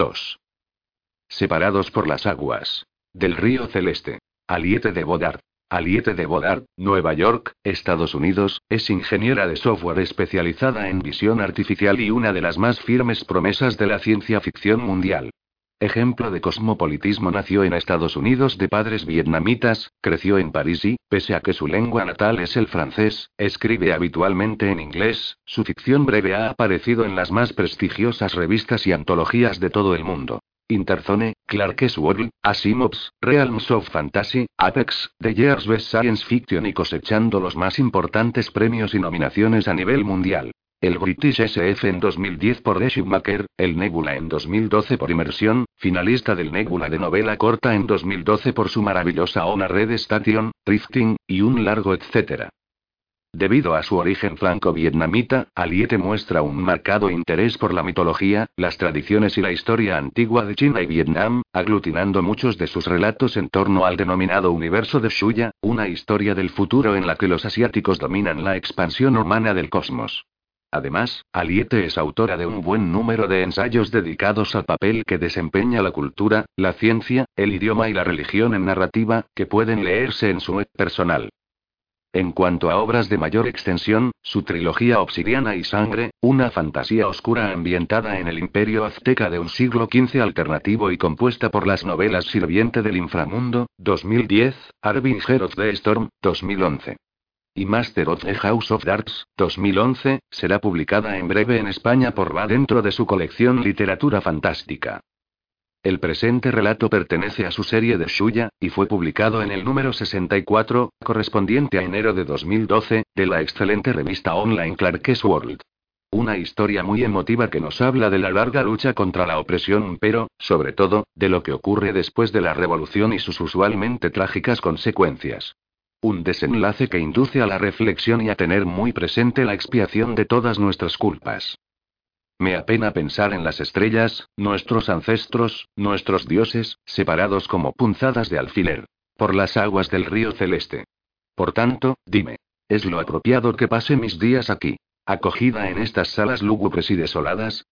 2. Separados por las aguas. Del río Celeste. Aliete de Bodard. Aliete de Bodard, Nueva York, Estados Unidos, es ingeniera de software especializada en visión artificial y una de las más firmes promesas de la ciencia ficción mundial. Ejemplo de cosmopolitismo nació en Estados Unidos de padres vietnamitas, creció en París y, pese a que su lengua natal es el francés, escribe habitualmente en inglés, su ficción breve ha aparecido en las más prestigiosas revistas y antologías de todo el mundo. Interzone, Clark's World, Asimov's, Realms of Fantasy, Apex, The Year's Best Science Fiction y cosechando los más importantes premios y nominaciones a nivel mundial. El British SF en 2010 por The Schumacher, el Nebula en 2012 por Immersión, finalista del Nebula de novela corta en 2012 por su maravillosa Ona Red Station, Drifting, y un largo etcétera. Debido a su origen franco-vietnamita, Aliete muestra un marcado interés por la mitología, las tradiciones y la historia antigua de China y Vietnam, aglutinando muchos de sus relatos en torno al denominado universo de Shuya, una historia del futuro en la que los asiáticos dominan la expansión humana del cosmos. Además, Aliete es autora de un buen número de ensayos dedicados al papel que desempeña la cultura, la ciencia, el idioma y la religión en narrativa, que pueden leerse en su web personal. En cuanto a obras de mayor extensión, su trilogía Obsidiana y Sangre, una fantasía oscura ambientada en el imperio azteca de un siglo XV alternativo y compuesta por las novelas Sirviente del Inframundo, 2010, Arbinger of the Storm, 2011. Y Master of the House of Darts, 2011, será publicada en breve en España por Va dentro de su colección Literatura Fantástica. El presente relato pertenece a su serie de Shuya, y fue publicado en el número 64, correspondiente a enero de 2012, de la excelente revista online Clark's World. Una historia muy emotiva que nos habla de la larga lucha contra la opresión, pero, sobre todo, de lo que ocurre después de la revolución y sus usualmente trágicas consecuencias. Un desenlace que induce a la reflexión y a tener muy presente la expiación de todas nuestras culpas. Me apena pensar en las estrellas, nuestros ancestros, nuestros dioses, separados como punzadas de alfiler. Por las aguas del río celeste. Por tanto, dime. ¿Es lo apropiado que pase mis días aquí? ¿Acogida en estas salas lúgubres y desoladas?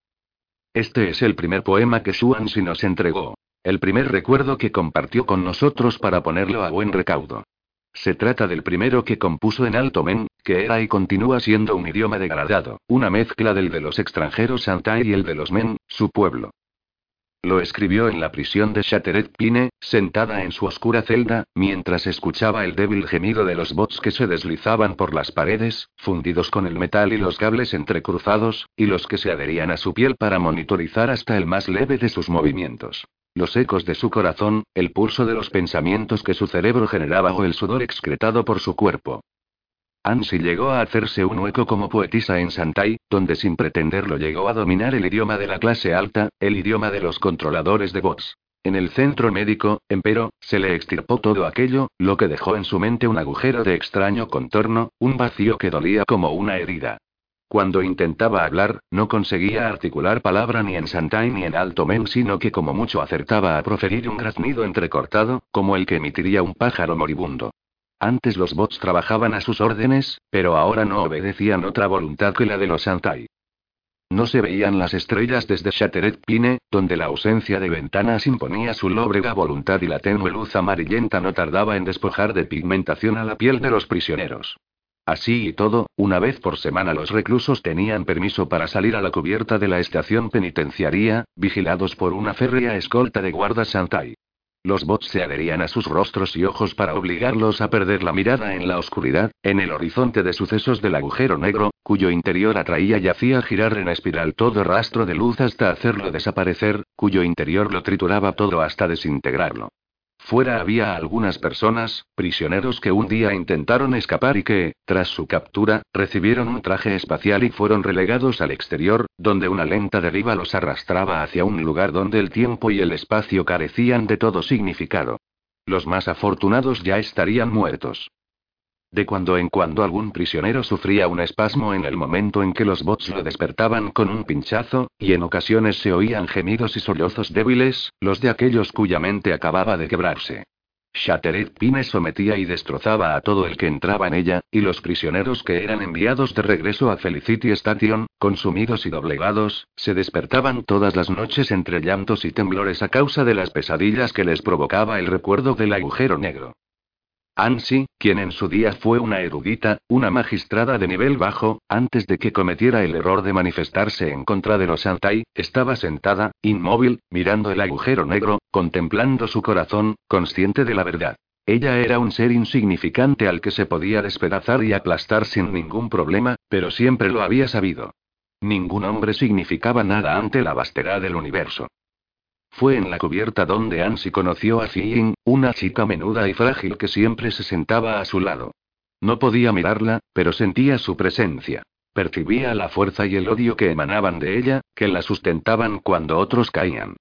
Este es el primer poema que Xuanxi nos entregó. El primer recuerdo que compartió con nosotros para ponerlo a buen recaudo. Se trata del primero que compuso en alto men, que era y continúa siendo un idioma degradado, una mezcla del de los extranjeros Santai y el de los men, su pueblo. Lo escribió en la prisión de Shattered Pine, sentada en su oscura celda, mientras escuchaba el débil gemido de los bots que se deslizaban por las paredes, fundidos con el metal y los cables entrecruzados, y los que se adherían a su piel para monitorizar hasta el más leve de sus movimientos los ecos de su corazón, el pulso de los pensamientos que su cerebro generaba o el sudor excretado por su cuerpo. Ansi llegó a hacerse un hueco como poetisa en Santai, donde sin pretenderlo llegó a dominar el idioma de la clase alta, el idioma de los controladores de bots. En el centro médico, empero, se le extirpó todo aquello, lo que dejó en su mente un agujero de extraño contorno, un vacío que dolía como una herida. Cuando intentaba hablar, no conseguía articular palabra ni en Santai ni en Alto Men, sino que como mucho acertaba a proferir un graznido entrecortado, como el que emitiría un pájaro moribundo. Antes los bots trabajaban a sus órdenes, pero ahora no obedecían otra voluntad que la de los Santai. No se veían las estrellas desde Shattered Pine, donde la ausencia de ventanas imponía su lóbrega voluntad y la tenue luz amarillenta no tardaba en despojar de pigmentación a la piel de los prisioneros. Así y todo, una vez por semana los reclusos tenían permiso para salir a la cubierta de la estación penitenciaria, vigilados por una férrea escolta de guardas Santai. Los bots se adherían a sus rostros y ojos para obligarlos a perder la mirada en la oscuridad, en el horizonte de sucesos del agujero negro, cuyo interior atraía y hacía girar en espiral todo rastro de luz hasta hacerlo desaparecer, cuyo interior lo trituraba todo hasta desintegrarlo. Fuera había algunas personas, prisioneros que un día intentaron escapar y que, tras su captura, recibieron un traje espacial y fueron relegados al exterior, donde una lenta deriva los arrastraba hacia un lugar donde el tiempo y el espacio carecían de todo significado. Los más afortunados ya estarían muertos. De cuando en cuando algún prisionero sufría un espasmo en el momento en que los bots lo despertaban con un pinchazo, y en ocasiones se oían gemidos y sollozos débiles, los de aquellos cuya mente acababa de quebrarse. Shatteret Pine sometía y destrozaba a todo el que entraba en ella, y los prisioneros que eran enviados de regreso a Felicity Station, consumidos y doblegados, se despertaban todas las noches entre llantos y temblores a causa de las pesadillas que les provocaba el recuerdo del agujero negro. Ansi, quien en su día fue una erudita, una magistrada de nivel bajo, antes de que cometiera el error de manifestarse en contra de los Santai, estaba sentada, inmóvil, mirando el agujero negro, contemplando su corazón, consciente de la verdad. Ella era un ser insignificante al que se podía despedazar y aplastar sin ningún problema, pero siempre lo había sabido. Ningún hombre significaba nada ante la vastedad del universo. Fue en la cubierta donde Ansi conoció a Fiying, una chica menuda y frágil que siempre se sentaba a su lado. No podía mirarla, pero sentía su presencia. Percibía la fuerza y el odio que emanaban de ella, que la sustentaban cuando otros caían.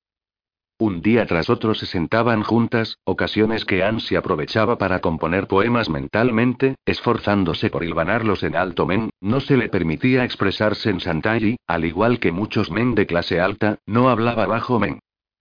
Un día tras otro se sentaban juntas, ocasiones que Ansi aprovechaba para componer poemas mentalmente, esforzándose por hilvanarlos en alto men, no se le permitía expresarse en Santai al igual que muchos men de clase alta, no hablaba bajo men.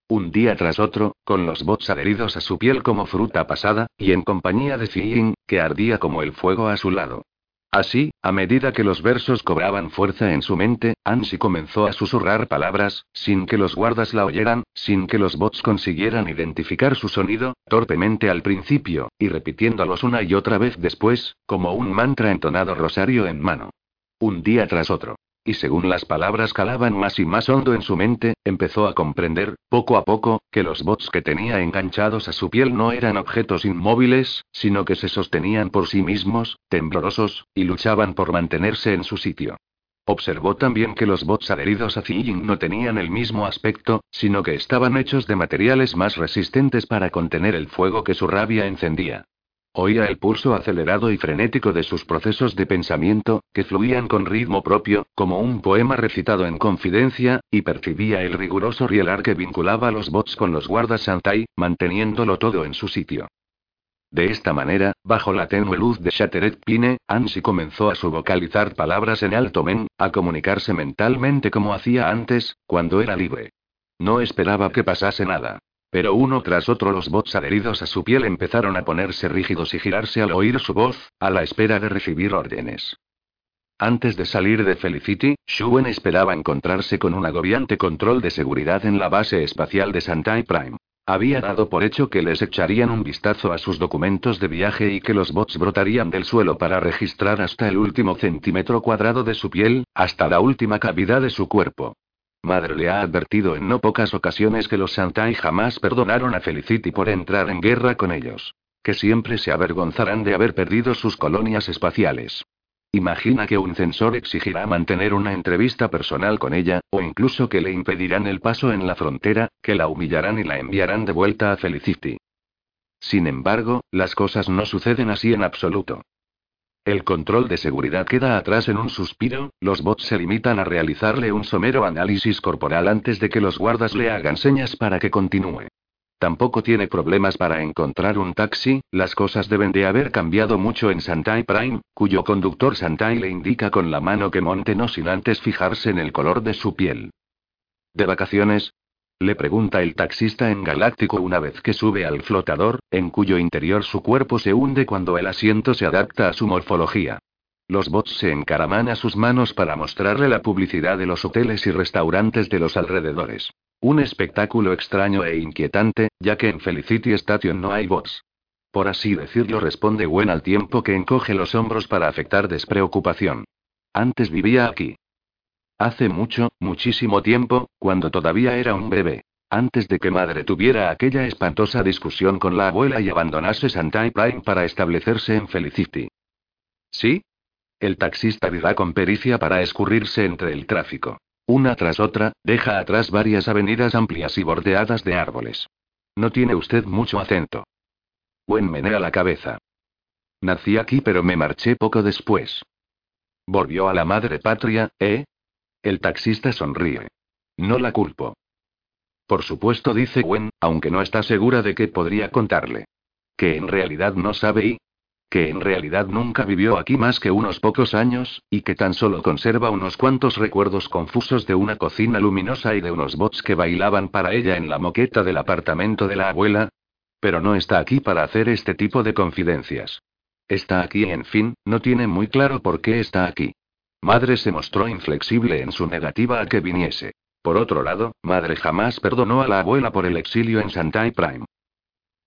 Un día tras otro, con los bots adheridos a su piel como fruta pasada, y en compañía de Fiyin, que ardía como el fuego a su lado. Así, a medida que los versos cobraban fuerza en su mente, Ansi comenzó a susurrar palabras, sin que los guardas la oyeran, sin que los bots consiguieran identificar su sonido, torpemente al principio, y repitiéndolos una y otra vez después, como un mantra entonado rosario en mano. Un día tras otro y según las palabras calaban más y más hondo en su mente, empezó a comprender, poco a poco, que los bots que tenía enganchados a su piel no eran objetos inmóviles, sino que se sostenían por sí mismos, temblorosos, y luchaban por mantenerse en su sitio. Observó también que los bots adheridos a Ziying no tenían el mismo aspecto, sino que estaban hechos de materiales más resistentes para contener el fuego que su rabia encendía. Oía el pulso acelerado y frenético de sus procesos de pensamiento, que fluían con ritmo propio, como un poema recitado en confidencia, y percibía el riguroso rielar que vinculaba los bots con los guardas Santai, manteniéndolo todo en su sitio. De esta manera, bajo la tenue luz de Shatteret Pine, Ansi comenzó a subvocalizar palabras en alto men, a comunicarse mentalmente como hacía antes, cuando era libre. No esperaba que pasase nada. Pero uno tras otro los bots adheridos a su piel empezaron a ponerse rígidos y girarse al oír su voz, a la espera de recibir órdenes. Antes de salir de Felicity, Shuen esperaba encontrarse con un agobiante control de seguridad en la base espacial de Santai Prime. Había dado por hecho que les echarían un vistazo a sus documentos de viaje y que los bots brotarían del suelo para registrar hasta el último centímetro cuadrado de su piel, hasta la última cavidad de su cuerpo. Madre le ha advertido en no pocas ocasiones que los Santai jamás perdonaron a Felicity por entrar en guerra con ellos. Que siempre se avergonzarán de haber perdido sus colonias espaciales. Imagina que un censor exigirá mantener una entrevista personal con ella, o incluso que le impedirán el paso en la frontera, que la humillarán y la enviarán de vuelta a Felicity. Sin embargo, las cosas no suceden así en absoluto. El control de seguridad queda atrás en un suspiro, los bots se limitan a realizarle un somero análisis corporal antes de que los guardas le hagan señas para que continúe. Tampoco tiene problemas para encontrar un taxi, las cosas deben de haber cambiado mucho en Santai Prime, cuyo conductor Santai le indica con la mano que monte no sin antes fijarse en el color de su piel. ¿De vacaciones? Le pregunta el taxista en Galáctico una vez que sube al flotador, en cuyo interior su cuerpo se hunde cuando el asiento se adapta a su morfología. Los bots se encaraman a sus manos para mostrarle la publicidad de los hoteles y restaurantes de los alrededores. Un espectáculo extraño e inquietante, ya que en Felicity Station no hay bots. Por así decirlo, responde Gwen al tiempo que encoge los hombros para afectar despreocupación. Antes vivía aquí. Hace mucho, muchísimo tiempo, cuando todavía era un bebé. Antes de que madre tuviera aquella espantosa discusión con la abuela y abandonase Santai Prime para establecerse en Felicity. ¿Sí? El taxista dirá con pericia para escurrirse entre el tráfico. Una tras otra, deja atrás varias avenidas amplias y bordeadas de árboles. No tiene usted mucho acento. Buen menea la cabeza. Nací aquí pero me marché poco después. Volvió a la madre patria, ¿eh? El taxista sonríe. No la culpo. Por supuesto, dice Gwen, aunque no está segura de qué podría contarle. Que en realidad no sabe y. Que en realidad nunca vivió aquí más que unos pocos años, y que tan solo conserva unos cuantos recuerdos confusos de una cocina luminosa y de unos bots que bailaban para ella en la moqueta del apartamento de la abuela. Pero no está aquí para hacer este tipo de confidencias. Está aquí, en fin, no tiene muy claro por qué está aquí. Madre se mostró inflexible en su negativa a que viniese. Por otro lado, madre jamás perdonó a la abuela por el exilio en Shantai Prime.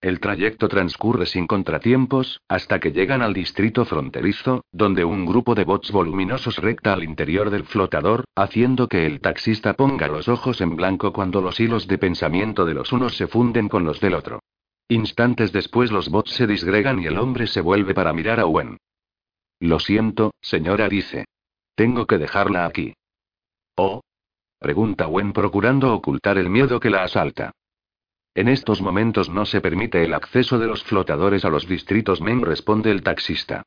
El trayecto transcurre sin contratiempos, hasta que llegan al distrito fronterizo, donde un grupo de bots voluminosos recta al interior del flotador, haciendo que el taxista ponga los ojos en blanco cuando los hilos de pensamiento de los unos se funden con los del otro. Instantes después los bots se disgregan y el hombre se vuelve para mirar a Wen. Lo siento, señora, dice. Tengo que dejarla aquí. ¿Oh? Pregunta Wen procurando ocultar el miedo que la asalta. En estos momentos no se permite el acceso de los flotadores a los distritos Men, responde el taxista.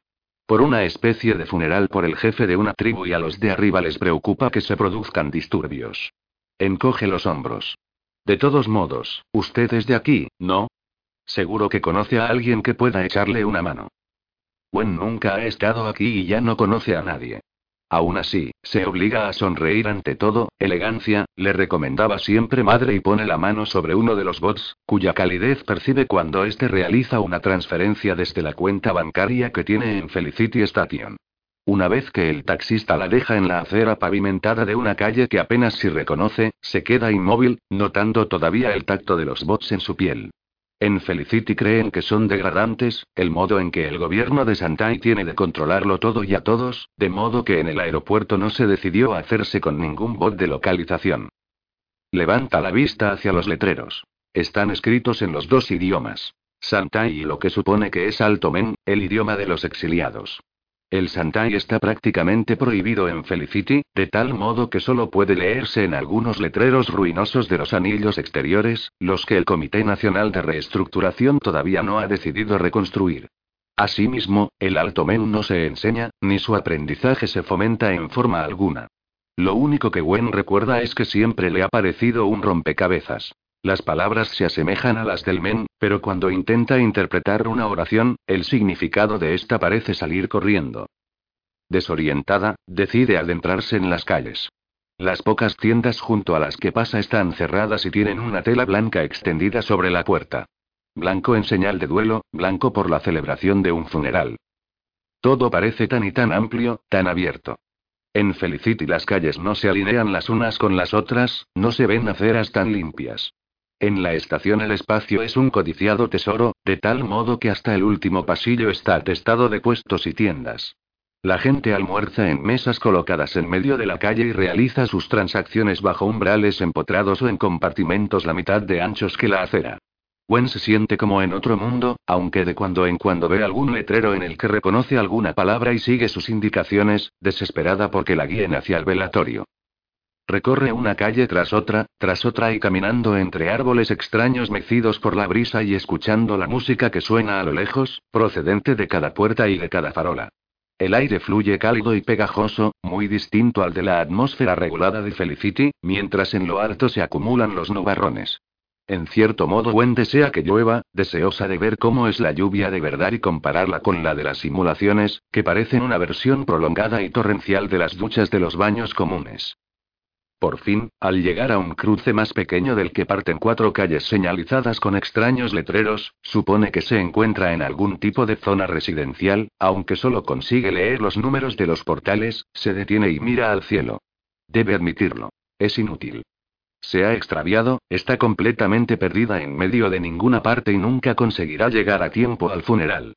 Por una especie de funeral por el jefe de una tribu y a los de arriba les preocupa que se produzcan disturbios. Encoge los hombros. De todos modos, usted es de aquí, ¿no? Seguro que conoce a alguien que pueda echarle una mano. Wen nunca ha estado aquí y ya no conoce a nadie. Aún así, se obliga a sonreír ante todo, elegancia, le recomendaba siempre madre y pone la mano sobre uno de los bots, cuya calidez percibe cuando éste realiza una transferencia desde la cuenta bancaria que tiene en Felicity Station. Una vez que el taxista la deja en la acera pavimentada de una calle que apenas si reconoce, se queda inmóvil, notando todavía el tacto de los bots en su piel. En Felicity creen que son degradantes, el modo en que el gobierno de Santai tiene de controlarlo todo y a todos, de modo que en el aeropuerto no se decidió a hacerse con ningún bot de localización. Levanta la vista hacia los letreros. Están escritos en los dos idiomas. Santai y lo que supone que es Altomen, el idioma de los exiliados. El Santai está prácticamente prohibido en Felicity, de tal modo que solo puede leerse en algunos letreros ruinosos de los anillos exteriores, los que el Comité Nacional de Reestructuración todavía no ha decidido reconstruir. Asimismo, el Alto Men no se enseña, ni su aprendizaje se fomenta en forma alguna. Lo único que Gwen recuerda es que siempre le ha parecido un rompecabezas. Las palabras se asemejan a las del men, pero cuando intenta interpretar una oración, el significado de esta parece salir corriendo. Desorientada, decide adentrarse en las calles. Las pocas tiendas junto a las que pasa están cerradas y tienen una tela blanca extendida sobre la puerta. Blanco en señal de duelo, blanco por la celebración de un funeral. Todo parece tan y tan amplio, tan abierto. En Felicity las calles no se alinean las unas con las otras, no se ven aceras tan limpias. En la estación el espacio es un codiciado tesoro, de tal modo que hasta el último pasillo está atestado de puestos y tiendas. La gente almuerza en mesas colocadas en medio de la calle y realiza sus transacciones bajo umbrales empotrados o en compartimentos la mitad de anchos que la acera. Gwen se siente como en otro mundo, aunque de cuando en cuando ve algún letrero en el que reconoce alguna palabra y sigue sus indicaciones, desesperada porque la guíen hacia el velatorio. Recorre una calle tras otra, tras otra y caminando entre árboles extraños mecidos por la brisa y escuchando la música que suena a lo lejos, procedente de cada puerta y de cada farola. El aire fluye cálido y pegajoso, muy distinto al de la atmósfera regulada de Felicity, mientras en lo alto se acumulan los nubarrones. En cierto modo, Gwen desea que llueva, deseosa de ver cómo es la lluvia de verdad y compararla con la de las simulaciones, que parecen una versión prolongada y torrencial de las duchas de los baños comunes. Por fin, al llegar a un cruce más pequeño del que parten cuatro calles señalizadas con extraños letreros, supone que se encuentra en algún tipo de zona residencial, aunque solo consigue leer los números de los portales, se detiene y mira al cielo. Debe admitirlo. Es inútil. Se ha extraviado, está completamente perdida en medio de ninguna parte y nunca conseguirá llegar a tiempo al funeral.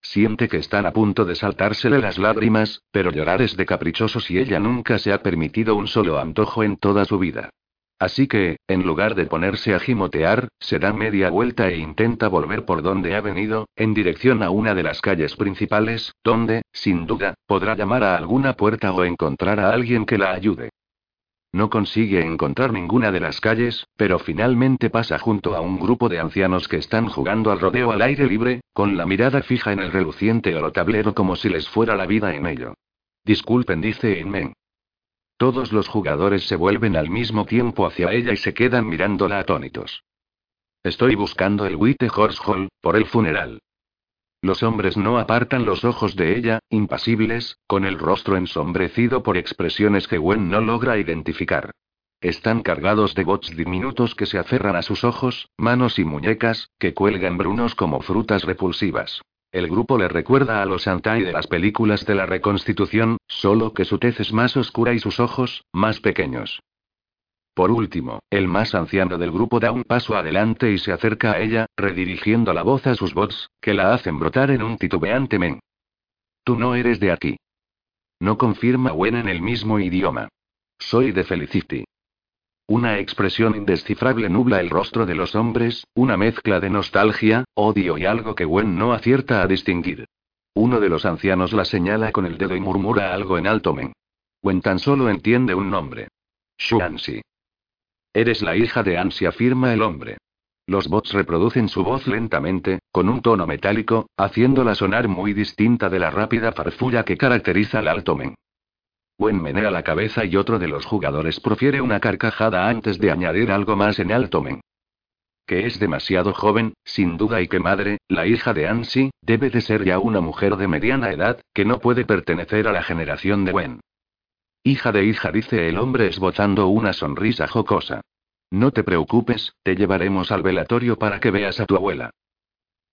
Siente que están a punto de saltársele las lágrimas, pero llorar es de caprichosos y ella nunca se ha permitido un solo antojo en toda su vida. Así que, en lugar de ponerse a gimotear, se da media vuelta e intenta volver por donde ha venido, en dirección a una de las calles principales, donde, sin duda, podrá llamar a alguna puerta o encontrar a alguien que la ayude. No consigue encontrar ninguna de las calles, pero finalmente pasa junto a un grupo de ancianos que están jugando al rodeo al aire libre, con la mirada fija en el reluciente oro tablero como si les fuera la vida en ello. Disculpen, dice Inmen. Todos los jugadores se vuelven al mismo tiempo hacia ella y se quedan mirándola atónitos. Estoy buscando el White Horse Hall, por el funeral. Los hombres no apartan los ojos de ella, impasibles, con el rostro ensombrecido por expresiones que Gwen no logra identificar. Están cargados de bots diminutos que se aferran a sus ojos, manos y muñecas, que cuelgan brunos como frutas repulsivas. El grupo le recuerda a los Antai de las películas de la reconstitución, solo que su tez es más oscura y sus ojos, más pequeños. Por último, el más anciano del grupo da un paso adelante y se acerca a ella, redirigiendo la voz a sus bots, que la hacen brotar en un titubeante men. Tú no eres de aquí. No confirma Wen en el mismo idioma. Soy de Felicity. Una expresión indescifrable nubla el rostro de los hombres, una mezcla de nostalgia, odio y algo que Gwen no acierta a distinguir. Uno de los ancianos la señala con el dedo y murmura algo en alto men. Gwen tan solo entiende un nombre. Xuanxi. Eres la hija de Ansi, afirma el hombre. Los bots reproducen su voz lentamente, con un tono metálico, haciéndola sonar muy distinta de la rápida farfulla que caracteriza al alto men. Menea la cabeza y otro de los jugadores profiere una carcajada antes de añadir algo más en alto men. Que es demasiado joven, sin duda, y que madre, la hija de Ansi, debe de ser ya una mujer de mediana edad, que no puede pertenecer a la generación de Gwen. Hija de hija, dice el hombre esbozando una sonrisa jocosa. No te preocupes, te llevaremos al velatorio para que veas a tu abuela.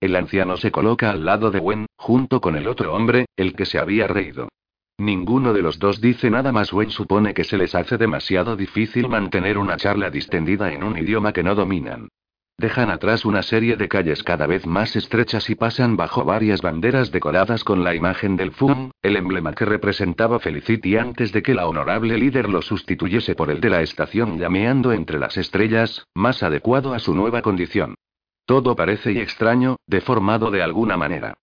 El anciano se coloca al lado de Gwen, junto con el otro hombre, el que se había reído. Ninguno de los dos dice nada más. Wen supone que se les hace demasiado difícil mantener una charla distendida en un idioma que no dominan. Dejan atrás una serie de calles cada vez más estrechas y pasan bajo varias banderas decoradas con la imagen del FUM, el emblema que representaba Felicity antes de que la honorable líder lo sustituyese por el de la estación llameando entre las estrellas, más adecuado a su nueva condición. Todo parece y extraño, deformado de alguna manera.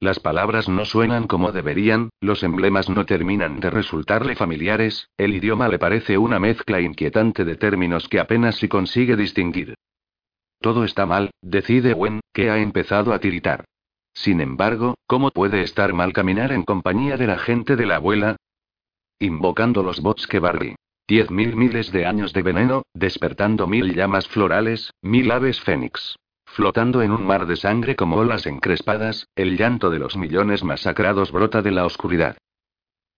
Las palabras no suenan como deberían, los emblemas no terminan de resultarle familiares, el idioma le parece una mezcla inquietante de términos que apenas si consigue distinguir. Todo está mal, decide Wen, que ha empezado a tiritar. Sin embargo, ¿cómo puede estar mal caminar en compañía de la gente de la abuela? Invocando los bots que barri. Diez mil miles de años de veneno, despertando mil llamas florales, mil aves fénix. Flotando en un mar de sangre como olas encrespadas, el llanto de los millones masacrados brota de la oscuridad.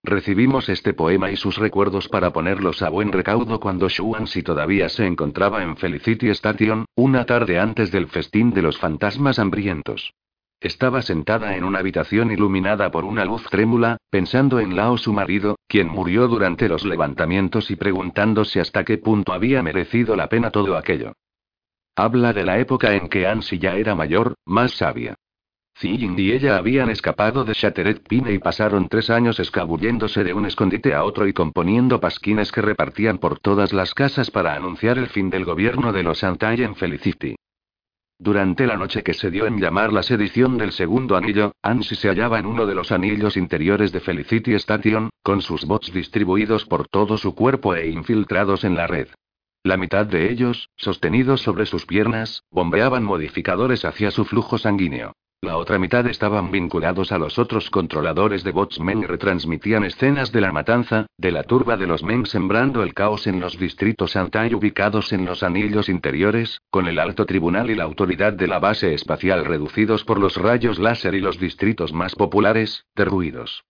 Recibimos este poema y sus recuerdos para ponerlos a buen recaudo cuando Xuanxi todavía se encontraba en Felicity Station, una tarde antes del festín de los fantasmas hambrientos. Estaba sentada en una habitación iluminada por una luz trémula, pensando en Lao su marido, quien murió durante los levantamientos y preguntándose hasta qué punto había merecido la pena todo aquello. Habla de la época en que Ansi ya era mayor, más sabia. Ziying y ella habían escapado de Shattered Pine y pasaron tres años escabulléndose de un escondite a otro y componiendo pasquines que repartían por todas las casas para anunciar el fin del gobierno de los Antai en Felicity. Durante la noche que se dio en llamar la sedición del segundo anillo, Ansi se hallaba en uno de los anillos interiores de Felicity Station, con sus bots distribuidos por todo su cuerpo e infiltrados en la red. La mitad de ellos, sostenidos sobre sus piernas, bombeaban modificadores hacia su flujo sanguíneo. La otra mitad estaban vinculados a los otros controladores de bots Men y retransmitían escenas de la matanza, de la turba de los Men sembrando el caos en los distritos Antai ubicados en los anillos interiores, con el alto tribunal y la autoridad de la base espacial reducidos por los rayos láser y los distritos más populares, derruidos.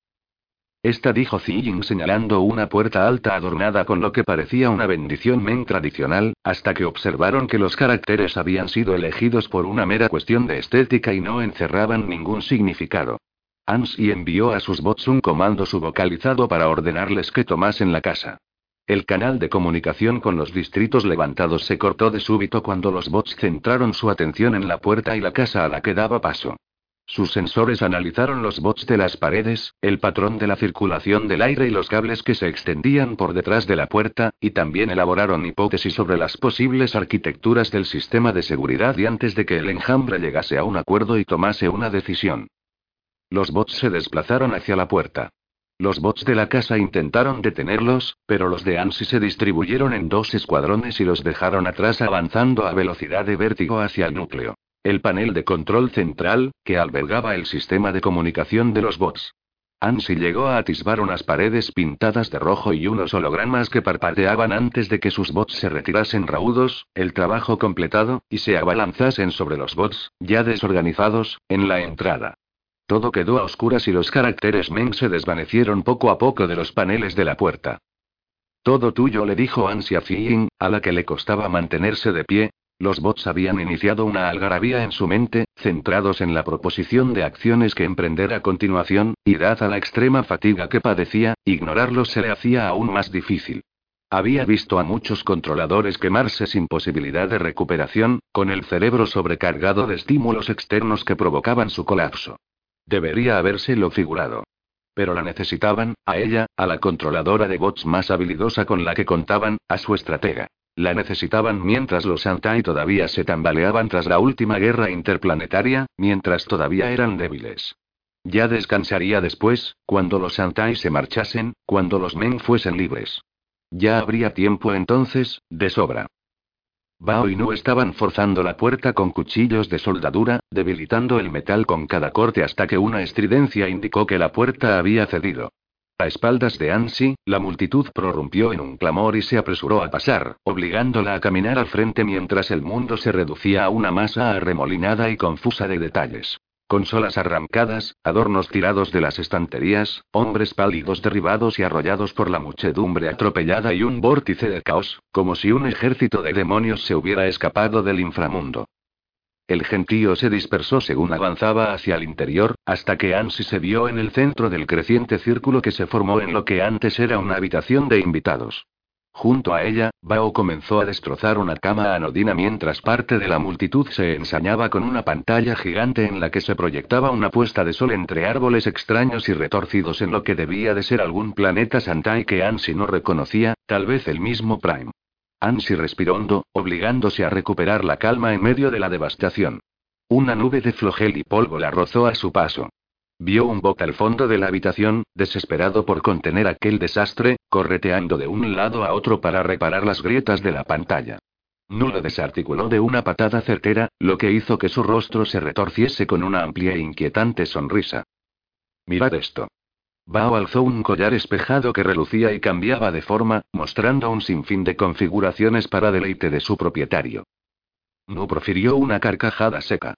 Esta dijo Ziying señalando una puerta alta adornada con lo que parecía una bendición men tradicional, hasta que observaron que los caracteres habían sido elegidos por una mera cuestión de estética y no encerraban ningún significado. Ansi envió a sus bots un comando subvocalizado para ordenarles que tomasen la casa. El canal de comunicación con los distritos levantados se cortó de súbito cuando los bots centraron su atención en la puerta y la casa a la que daba paso. Sus sensores analizaron los bots de las paredes, el patrón de la circulación del aire y los cables que se extendían por detrás de la puerta, y también elaboraron hipótesis sobre las posibles arquitecturas del sistema de seguridad y antes de que el enjambre llegase a un acuerdo y tomase una decisión. Los bots se desplazaron hacia la puerta. Los bots de la casa intentaron detenerlos, pero los de ANSI se distribuyeron en dos escuadrones y los dejaron atrás avanzando a velocidad de vértigo hacia el núcleo. El panel de control central, que albergaba el sistema de comunicación de los bots. Ansi llegó a atisbar unas paredes pintadas de rojo y unos hologramas que parpadeaban antes de que sus bots se retirasen raudos, el trabajo completado, y se abalanzasen sobre los bots, ya desorganizados, en la entrada. Todo quedó a oscuras y los caracteres Men se desvanecieron poco a poco de los paneles de la puerta. Todo tuyo, le dijo Ansia Fiyin, a la que le costaba mantenerse de pie. Los bots habían iniciado una algarabía en su mente, centrados en la proposición de acciones que emprender a continuación, y dada la extrema fatiga que padecía, ignorarlos se le hacía aún más difícil. Había visto a muchos controladores quemarse sin posibilidad de recuperación, con el cerebro sobrecargado de estímulos externos que provocaban su colapso. Debería habérselo figurado. Pero la necesitaban, a ella, a la controladora de bots más habilidosa con la que contaban, a su estratega. La necesitaban mientras los Antai todavía se tambaleaban tras la última guerra interplanetaria, mientras todavía eran débiles. Ya descansaría después, cuando los Antai se marchasen, cuando los Men fuesen libres. Ya habría tiempo entonces, de sobra. Bao y Nu estaban forzando la puerta con cuchillos de soldadura, debilitando el metal con cada corte hasta que una estridencia indicó que la puerta había cedido. A espaldas de Ansi, la multitud prorrumpió en un clamor y se apresuró a pasar, obligándola a caminar al frente mientras el mundo se reducía a una masa arremolinada y confusa de detalles. Consolas arrancadas, adornos tirados de las estanterías, hombres pálidos derribados y arrollados por la muchedumbre atropellada y un vórtice de caos, como si un ejército de demonios se hubiera escapado del inframundo. El gentío se dispersó según avanzaba hacia el interior, hasta que Ansi se vio en el centro del creciente círculo que se formó en lo que antes era una habitación de invitados. Junto a ella, Bao comenzó a destrozar una cama anodina mientras parte de la multitud se ensañaba con una pantalla gigante en la que se proyectaba una puesta de sol entre árboles extraños y retorcidos en lo que debía de ser algún planeta Santai que Ansi no reconocía, tal vez el mismo Prime. Ansi respiró hondo, obligándose a recuperar la calma en medio de la devastación. Una nube de flogel y polvo la rozó a su paso. Vio un bot al fondo de la habitación, desesperado por contener aquel desastre, correteando de un lado a otro para reparar las grietas de la pantalla. Nulo desarticuló de una patada certera, lo que hizo que su rostro se retorciese con una amplia e inquietante sonrisa. Mirad esto. Bao alzó un collar espejado que relucía y cambiaba de forma, mostrando un sinfín de configuraciones para deleite de su propietario. Nu profirió una carcajada seca.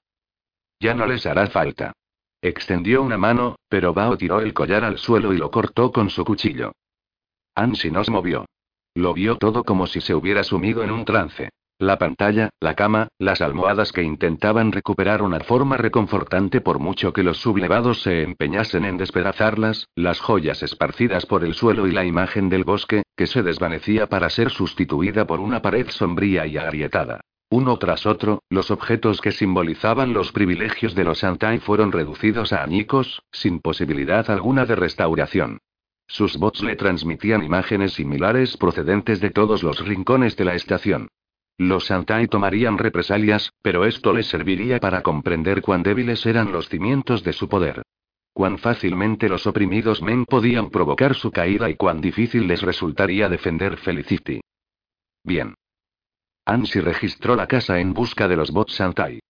Ya no les hará falta. Extendió una mano, pero Bao tiró el collar al suelo y lo cortó con su cuchillo. Ansi no se movió. Lo vio todo como si se hubiera sumido en un trance. La pantalla, la cama, las almohadas que intentaban recuperar una forma reconfortante por mucho que los sublevados se empeñasen en despedazarlas, las joyas esparcidas por el suelo y la imagen del bosque, que se desvanecía para ser sustituida por una pared sombría y agrietada. Uno tras otro, los objetos que simbolizaban los privilegios de los Antai fueron reducidos a añicos, sin posibilidad alguna de restauración. Sus bots le transmitían imágenes similares procedentes de todos los rincones de la estación. Los Santai tomarían represalias, pero esto les serviría para comprender cuán débiles eran los cimientos de su poder. Cuán fácilmente los oprimidos Men podían provocar su caída y cuán difícil les resultaría defender Felicity. Bien. Ansi registró la casa en busca de los bots Santai.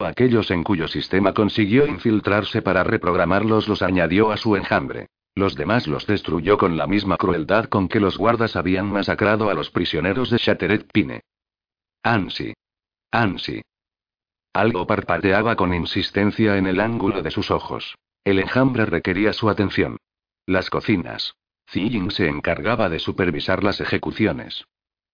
Aquellos en cuyo sistema consiguió infiltrarse para reprogramarlos los añadió a su enjambre. Los demás los destruyó con la misma crueldad con que los guardas habían masacrado a los prisioneros de Shattered Pine. Ansi. Ansi. Algo parpadeaba con insistencia en el ángulo de sus ojos. El enjambre requería su atención. Las cocinas. Ziying se encargaba de supervisar las ejecuciones.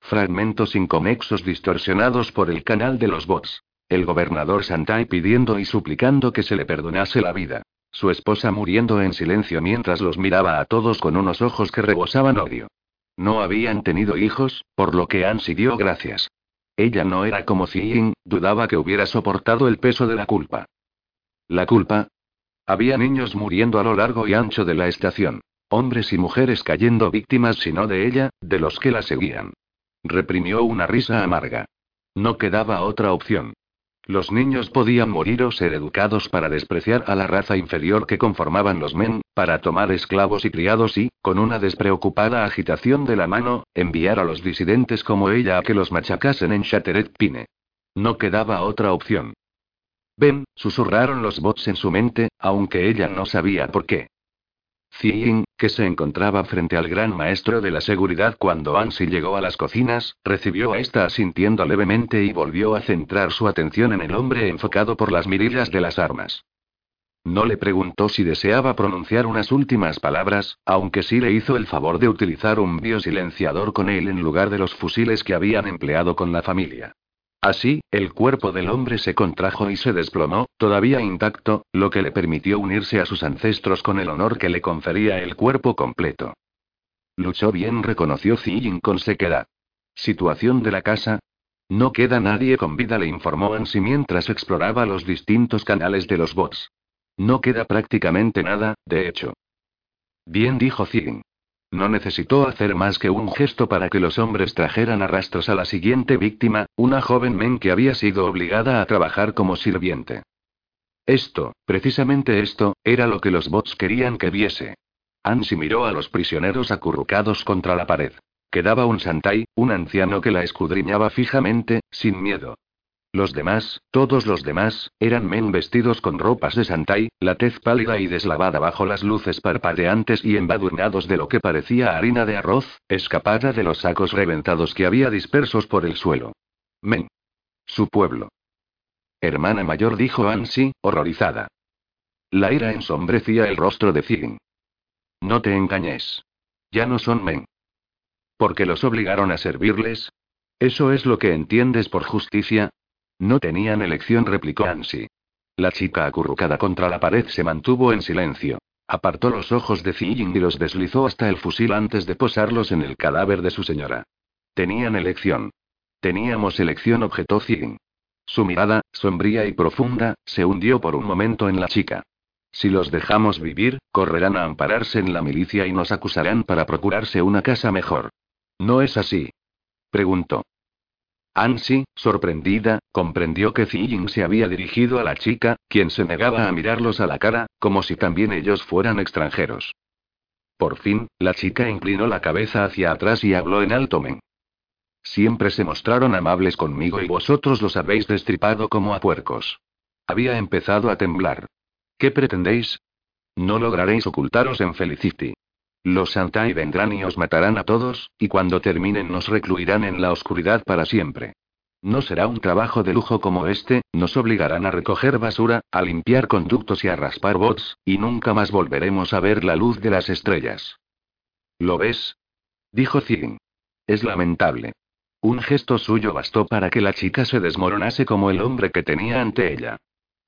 Fragmentos inconexos distorsionados por el canal de los bots. El gobernador Santai pidiendo y suplicando que se le perdonase la vida. Su esposa muriendo en silencio mientras los miraba a todos con unos ojos que rebosaban odio. No habían tenido hijos, por lo que Ansi dio gracias. Ella no era como Ziying, dudaba que hubiera soportado el peso de la culpa. ¿La culpa? Había niños muriendo a lo largo y ancho de la estación. Hombres y mujeres cayendo víctimas si no de ella, de los que la seguían. Reprimió una risa amarga. No quedaba otra opción. Los niños podían morir o ser educados para despreciar a la raza inferior que conformaban los men, para tomar esclavos y criados y, con una despreocupada agitación de la mano, enviar a los disidentes como ella a que los machacasen en Shattered Pine. No quedaba otra opción. Ven, susurraron los bots en su mente, aunque ella no sabía por qué. Ziying, que se encontraba frente al gran maestro de la seguridad cuando Ansi llegó a las cocinas, recibió a esta asintiendo levemente y volvió a centrar su atención en el hombre enfocado por las mirillas de las armas. No le preguntó si deseaba pronunciar unas últimas palabras, aunque sí le hizo el favor de utilizar un biosilenciador con él en lugar de los fusiles que habían empleado con la familia. Así, el cuerpo del hombre se contrajo y se desplomó, todavía intacto, lo que le permitió unirse a sus ancestros con el honor que le confería el cuerpo completo. Luchó bien, reconoció Ziying con sequedad. Situación de la casa, no queda nadie con vida, le informó Ansi mientras exploraba los distintos canales de los bots. No queda prácticamente nada, de hecho. Bien dijo Zing. No necesitó hacer más que un gesto para que los hombres trajeran arrastros a la siguiente víctima, una joven men que había sido obligada a trabajar como sirviente. Esto, precisamente esto, era lo que los bots querían que viese. Ansi miró a los prisioneros acurrucados contra la pared. Quedaba un Santai, un anciano que la escudriñaba fijamente, sin miedo. Los demás, todos los demás, eran men vestidos con ropas de Santai, la tez pálida y deslavada bajo las luces parpadeantes y embadurnados de lo que parecía harina de arroz, escapada de los sacos reventados que había dispersos por el suelo. Men. Su pueblo. Hermana mayor dijo Ansi, horrorizada. La ira ensombrecía el rostro de Zing. No te engañes. Ya no son men. ¿Porque los obligaron a servirles? ¿Eso es lo que entiendes por justicia? No tenían elección, replicó Ansi. La chica acurrucada contra la pared se mantuvo en silencio. Apartó los ojos de Ziying y los deslizó hasta el fusil antes de posarlos en el cadáver de su señora. Tenían elección. Teníamos elección, objetó Ziying. Su mirada, sombría y profunda, se hundió por un momento en la chica. Si los dejamos vivir, correrán a ampararse en la milicia y nos acusarán para procurarse una casa mejor. ¿No es así? Preguntó. Ansi, sorprendida, comprendió que Ziying se había dirigido a la chica, quien se negaba a mirarlos a la cara, como si también ellos fueran extranjeros. Por fin, la chica inclinó la cabeza hacia atrás y habló en alto men. Siempre se mostraron amables conmigo y vosotros los habéis destripado como a puercos. Había empezado a temblar. ¿Qué pretendéis? No lograréis ocultaros en Felicity. Los Santai vendrán y os matarán a todos, y cuando terminen nos recluirán en la oscuridad para siempre. No será un trabajo de lujo como este, nos obligarán a recoger basura, a limpiar conductos y a raspar bots, y nunca más volveremos a ver la luz de las estrellas. ¿Lo ves? Dijo Zing. Es lamentable. Un gesto suyo bastó para que la chica se desmoronase como el hombre que tenía ante ella.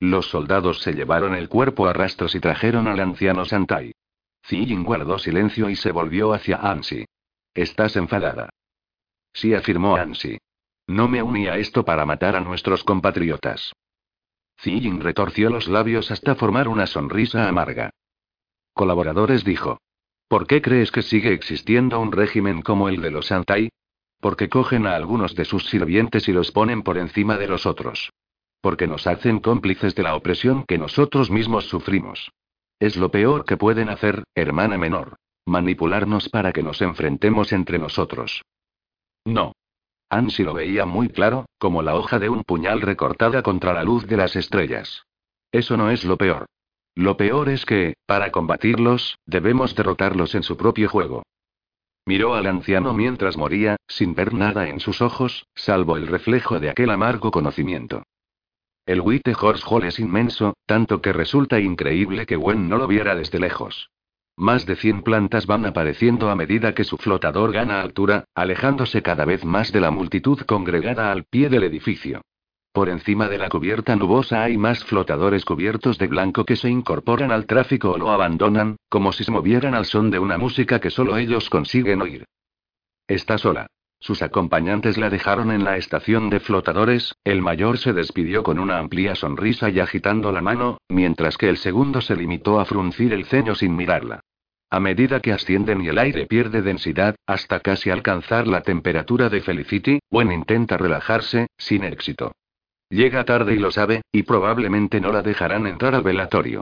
Los soldados se llevaron el cuerpo a rastros y trajeron al anciano Santai. Ziying guardó silencio y se volvió hacia Ansi. ¿Estás enfadada? Sí, afirmó Ansi. No me uní a esto para matar a nuestros compatriotas. Ziying retorció los labios hasta formar una sonrisa amarga. Colaboradores dijo. ¿Por qué crees que sigue existiendo un régimen como el de los Santai? Porque cogen a algunos de sus sirvientes y los ponen por encima de los otros. Porque nos hacen cómplices de la opresión que nosotros mismos sufrimos. Es lo peor que pueden hacer, hermana menor. Manipularnos para que nos enfrentemos entre nosotros. No. Ansi lo veía muy claro, como la hoja de un puñal recortada contra la luz de las estrellas. Eso no es lo peor. Lo peor es que, para combatirlos, debemos derrotarlos en su propio juego. Miró al anciano mientras moría, sin ver nada en sus ojos, salvo el reflejo de aquel amargo conocimiento. El White Horse Hall es inmenso, tanto que resulta increíble que Gwen no lo viera desde lejos. Más de 100 plantas van apareciendo a medida que su flotador gana altura, alejándose cada vez más de la multitud congregada al pie del edificio. Por encima de la cubierta nubosa hay más flotadores cubiertos de blanco que se incorporan al tráfico o lo abandonan, como si se movieran al son de una música que solo ellos consiguen oír. Está sola. Sus acompañantes la dejaron en la estación de flotadores, el mayor se despidió con una amplia sonrisa y agitando la mano, mientras que el segundo se limitó a fruncir el ceño sin mirarla. A medida que ascienden y el aire pierde densidad, hasta casi alcanzar la temperatura de Felicity, Gwen intenta relajarse, sin éxito. Llega tarde y lo sabe, y probablemente no la dejarán entrar al velatorio.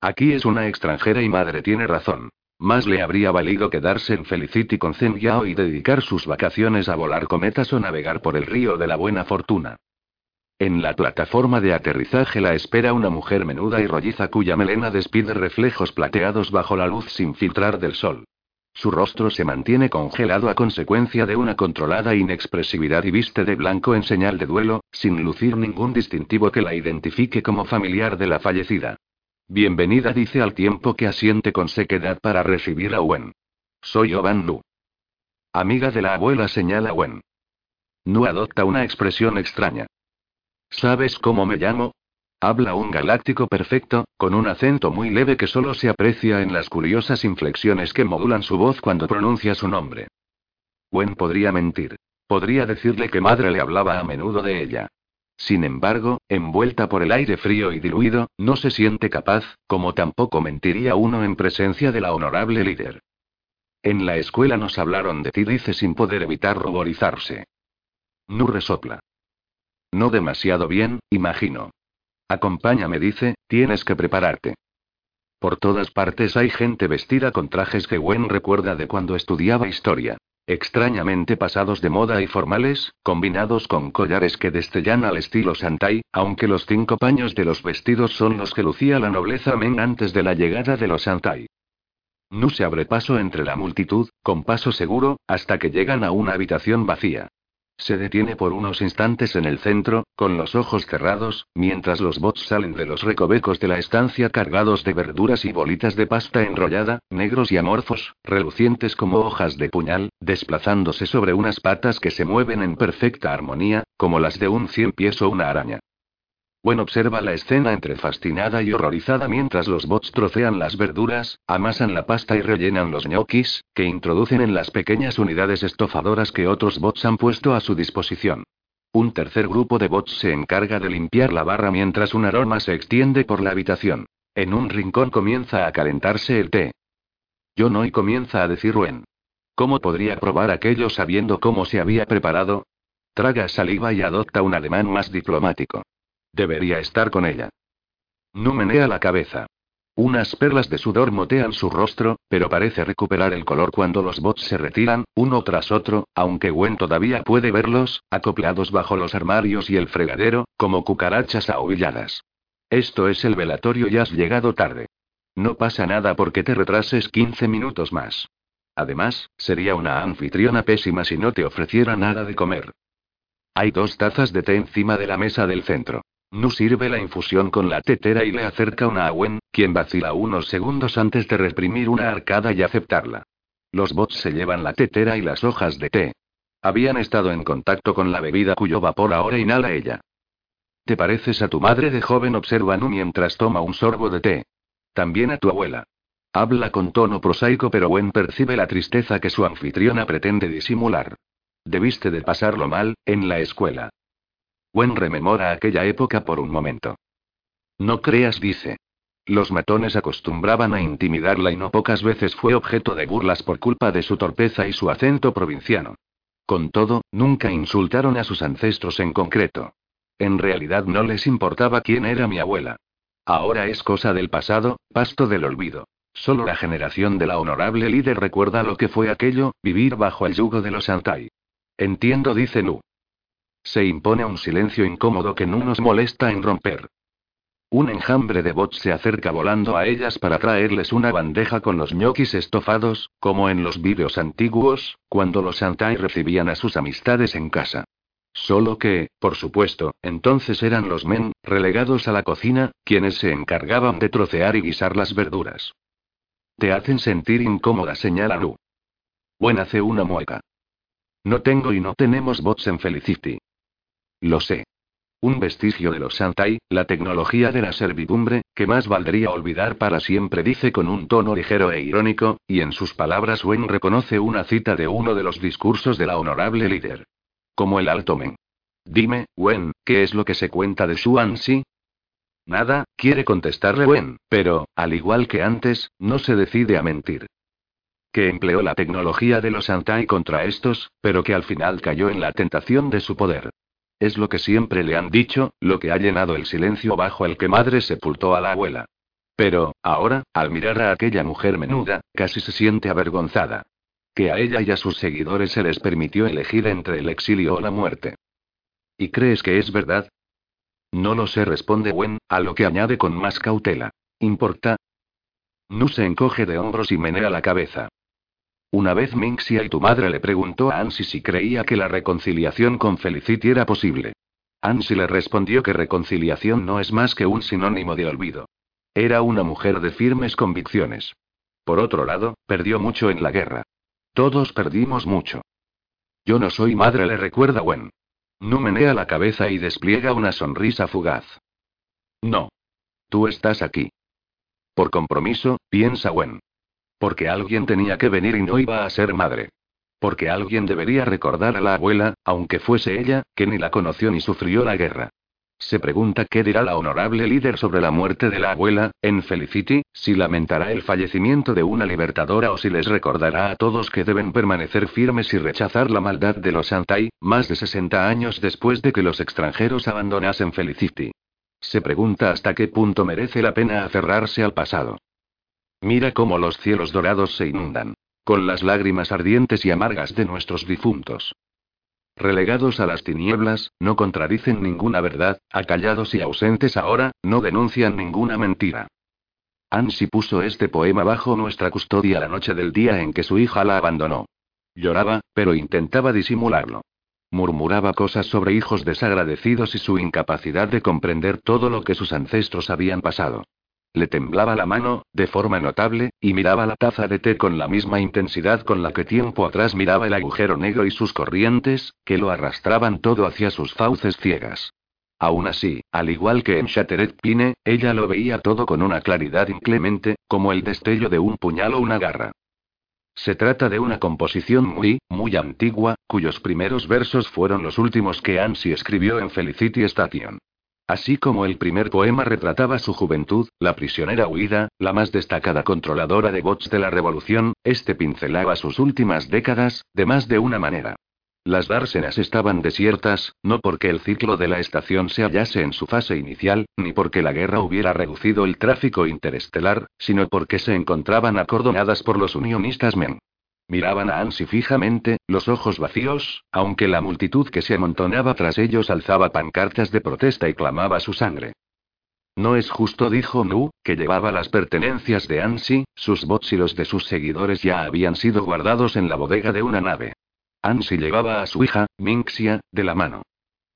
Aquí es una extranjera y madre tiene razón. Más le habría valido quedarse en Felicity con Zen Yao y dedicar sus vacaciones a volar cometas o navegar por el río de la buena fortuna. En la plataforma de aterrizaje la espera una mujer menuda y rolliza cuya melena despide reflejos plateados bajo la luz sin filtrar del sol. Su rostro se mantiene congelado a consecuencia de una controlada inexpresividad y viste de blanco en señal de duelo, sin lucir ningún distintivo que la identifique como familiar de la fallecida. Bienvenida, dice al tiempo que asiente con sequedad para recibir a Wen. Soy Oban Nu. Amiga de la abuela, señala Wen. Nu adopta una expresión extraña. ¿Sabes cómo me llamo? Habla un galáctico perfecto, con un acento muy leve que solo se aprecia en las curiosas inflexiones que modulan su voz cuando pronuncia su nombre. Wen podría mentir. Podría decirle que madre le hablaba a menudo de ella. Sin embargo, envuelta por el aire frío y diluido, no se siente capaz, como tampoco mentiría uno en presencia de la honorable líder. En la escuela nos hablaron de ti, dice sin poder evitar ruborizarse. Nu resopla. No demasiado bien, imagino. Acompáñame, dice, tienes que prepararte. Por todas partes hay gente vestida con trajes que Gwen recuerda de cuando estudiaba historia. Extrañamente pasados de moda y formales, combinados con collares que destellan al estilo Santai, aunque los cinco paños de los vestidos son los que lucía la nobleza Men antes de la llegada de los Santai. Nu se abre paso entre la multitud, con paso seguro, hasta que llegan a una habitación vacía. Se detiene por unos instantes en el centro, con los ojos cerrados, mientras los bots salen de los recovecos de la estancia cargados de verduras y bolitas de pasta enrollada, negros y amorfos, relucientes como hojas de puñal, desplazándose sobre unas patas que se mueven en perfecta armonía, como las de un cien pies o una araña. Gwen observa la escena entre fascinada y horrorizada mientras los bots trocean las verduras, amasan la pasta y rellenan los ñoquis, que introducen en las pequeñas unidades estofadoras que otros bots han puesto a su disposición. Un tercer grupo de bots se encarga de limpiar la barra mientras un aroma se extiende por la habitación. En un rincón comienza a calentarse el té. Yo no y comienza a decir Gwen. ¿Cómo podría probar aquello sabiendo cómo se había preparado? Traga saliva y adopta un ademán más diplomático. Debería estar con ella. No menea la cabeza. Unas perlas de sudor motean su rostro, pero parece recuperar el color cuando los bots se retiran, uno tras otro, aunque Gwen todavía puede verlos, acoplados bajo los armarios y el fregadero, como cucarachas ahuilladas. Esto es el velatorio y has llegado tarde. No pasa nada porque te retrases 15 minutos más. Además, sería una anfitriona pésima si no te ofreciera nada de comer. Hay dos tazas de té encima de la mesa del centro. Nu sirve la infusión con la tetera y le acerca una a Gwen, quien vacila unos segundos antes de reprimir una arcada y aceptarla. Los bots se llevan la tetera y las hojas de té. Habían estado en contacto con la bebida cuyo vapor ahora inhala ella. ¿Te pareces a tu madre de joven? observa Nu mientras toma un sorbo de té. También a tu abuela. Habla con tono prosaico, pero Gwen percibe la tristeza que su anfitriona pretende disimular. Debiste de pasarlo mal, en la escuela. Gwen rememora aquella época por un momento. No creas, dice. Los matones acostumbraban a intimidarla y no pocas veces fue objeto de burlas por culpa de su torpeza y su acento provinciano. Con todo, nunca insultaron a sus ancestros en concreto. En realidad no les importaba quién era mi abuela. Ahora es cosa del pasado, pasto del olvido. Solo la generación de la honorable líder recuerda lo que fue aquello, vivir bajo el yugo de los Antai. Entiendo, dice Nu. Se impone un silencio incómodo que no nos molesta en romper. Un enjambre de bots se acerca volando a ellas para traerles una bandeja con los ñoquis estofados, como en los vídeos antiguos, cuando los Santai recibían a sus amistades en casa. Solo que, por supuesto, entonces eran los men, relegados a la cocina, quienes se encargaban de trocear y guisar las verduras. Te hacen sentir incómoda, señala Lu. Buen hace una mueca. No tengo y no tenemos bots en Felicity. Lo sé. Un vestigio de los Santai, la tecnología de la servidumbre, que más valdría olvidar para siempre, dice con un tono ligero e irónico, y en sus palabras Wen reconoce una cita de uno de los discursos de la honorable líder. Como el alto men. Dime, Wen, ¿qué es lo que se cuenta de Xuanxi? Nada, quiere contestarle Wen, pero, al igual que antes, no se decide a mentir. Que empleó la tecnología de los Santai contra estos, pero que al final cayó en la tentación de su poder. Es lo que siempre le han dicho, lo que ha llenado el silencio bajo el que madre sepultó a la abuela. Pero, ahora, al mirar a aquella mujer menuda, casi se siente avergonzada. Que a ella y a sus seguidores se les permitió elegir entre el exilio o la muerte. ¿Y crees que es verdad? No lo sé, responde Gwen, a lo que añade con más cautela. ¿Importa? Nu se encoge de hombros y menea la cabeza. Una vez Minxia y tu madre le preguntó a Ansi si creía que la reconciliación con Felicity era posible. Ansi le respondió que reconciliación no es más que un sinónimo de olvido. Era una mujer de firmes convicciones. Por otro lado, perdió mucho en la guerra. Todos perdimos mucho. Yo no soy madre, le recuerda Gwen. Nu menea la cabeza y despliega una sonrisa fugaz. No. Tú estás aquí. Por compromiso, piensa Gwen. Porque alguien tenía que venir y no iba a ser madre. Porque alguien debería recordar a la abuela, aunque fuese ella, que ni la conoció ni sufrió la guerra. Se pregunta qué dirá la honorable líder sobre la muerte de la abuela, en Felicity, si lamentará el fallecimiento de una libertadora o si les recordará a todos que deben permanecer firmes y rechazar la maldad de los Santai, más de 60 años después de que los extranjeros abandonasen Felicity. Se pregunta hasta qué punto merece la pena aferrarse al pasado. Mira cómo los cielos dorados se inundan. Con las lágrimas ardientes y amargas de nuestros difuntos. Relegados a las tinieblas, no contradicen ninguna verdad, acallados y ausentes ahora, no denuncian ninguna mentira. Ansi puso este poema bajo nuestra custodia la noche del día en que su hija la abandonó. Lloraba, pero intentaba disimularlo. Murmuraba cosas sobre hijos desagradecidos y su incapacidad de comprender todo lo que sus ancestros habían pasado. Le temblaba la mano, de forma notable, y miraba la taza de té con la misma intensidad con la que tiempo atrás miraba el agujero negro y sus corrientes, que lo arrastraban todo hacia sus fauces ciegas. Aún así, al igual que en Shattered Pine, ella lo veía todo con una claridad inclemente, como el destello de un puñal o una garra. Se trata de una composición muy, muy antigua, cuyos primeros versos fueron los últimos que Ansi escribió en Felicity Station. Así como el primer poema retrataba su juventud, la prisionera huida, la más destacada controladora de bots de la revolución, este pincelaba sus últimas décadas, de más de una manera. Las dársenas estaban desiertas, no porque el ciclo de la estación se hallase en su fase inicial, ni porque la guerra hubiera reducido el tráfico interestelar, sino porque se encontraban acordonadas por los unionistas men. Miraban a Ansi fijamente, los ojos vacíos, aunque la multitud que se amontonaba tras ellos alzaba pancartas de protesta y clamaba su sangre. No es justo, dijo Nu, que llevaba las pertenencias de Ansi, sus bots y los de sus seguidores ya habían sido guardados en la bodega de una nave. Ansi llevaba a su hija, Minxia, de la mano.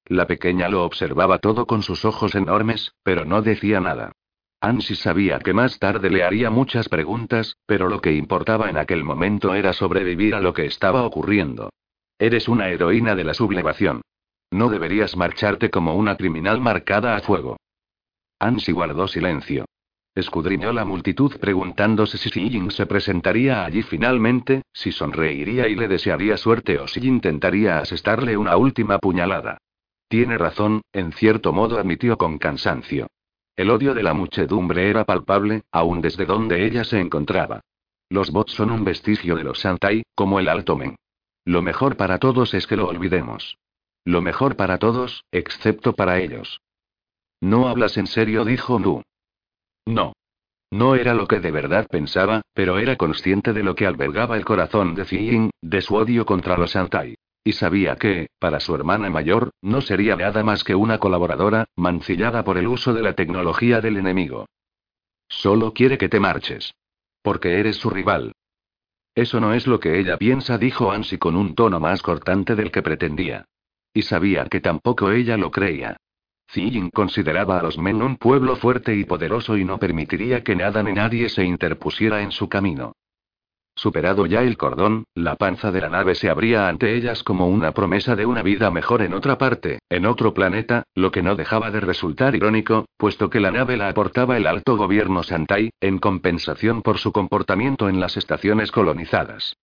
La pequeña lo observaba todo con sus ojos enormes, pero no decía nada. Ansi sabía que más tarde le haría muchas preguntas, pero lo que importaba en aquel momento era sobrevivir a lo que estaba ocurriendo. Eres una heroína de la sublevación. No deberías marcharte como una criminal marcada a fuego. Ansi guardó silencio. Escudriñó la multitud preguntándose si Jin se presentaría allí finalmente, si sonreiría y le desearía suerte o si intentaría asestarle una última puñalada. Tiene razón, en cierto modo admitió con cansancio. El odio de la muchedumbre era palpable, aún desde donde ella se encontraba. Los bots son un vestigio de los Santai, como el Alto Men. Lo mejor para todos es que lo olvidemos. Lo mejor para todos, excepto para ellos. No hablas en serio, dijo Nu. No. No era lo que de verdad pensaba, pero era consciente de lo que albergaba el corazón de Yin, de su odio contra los Santai. Y sabía que, para su hermana mayor, no sería nada más que una colaboradora, mancillada por el uso de la tecnología del enemigo. Solo quiere que te marches. Porque eres su rival. Eso no es lo que ella piensa, dijo Ansi con un tono más cortante del que pretendía. Y sabía que tampoco ella lo creía. Yin consideraba a los Men un pueblo fuerte y poderoso y no permitiría que nada ni nadie se interpusiera en su camino. Superado ya el cordón, la panza de la nave se abría ante ellas como una promesa de una vida mejor en otra parte, en otro planeta, lo que no dejaba de resultar irónico, puesto que la nave la aportaba el alto gobierno Santai, en compensación por su comportamiento en las estaciones colonizadas.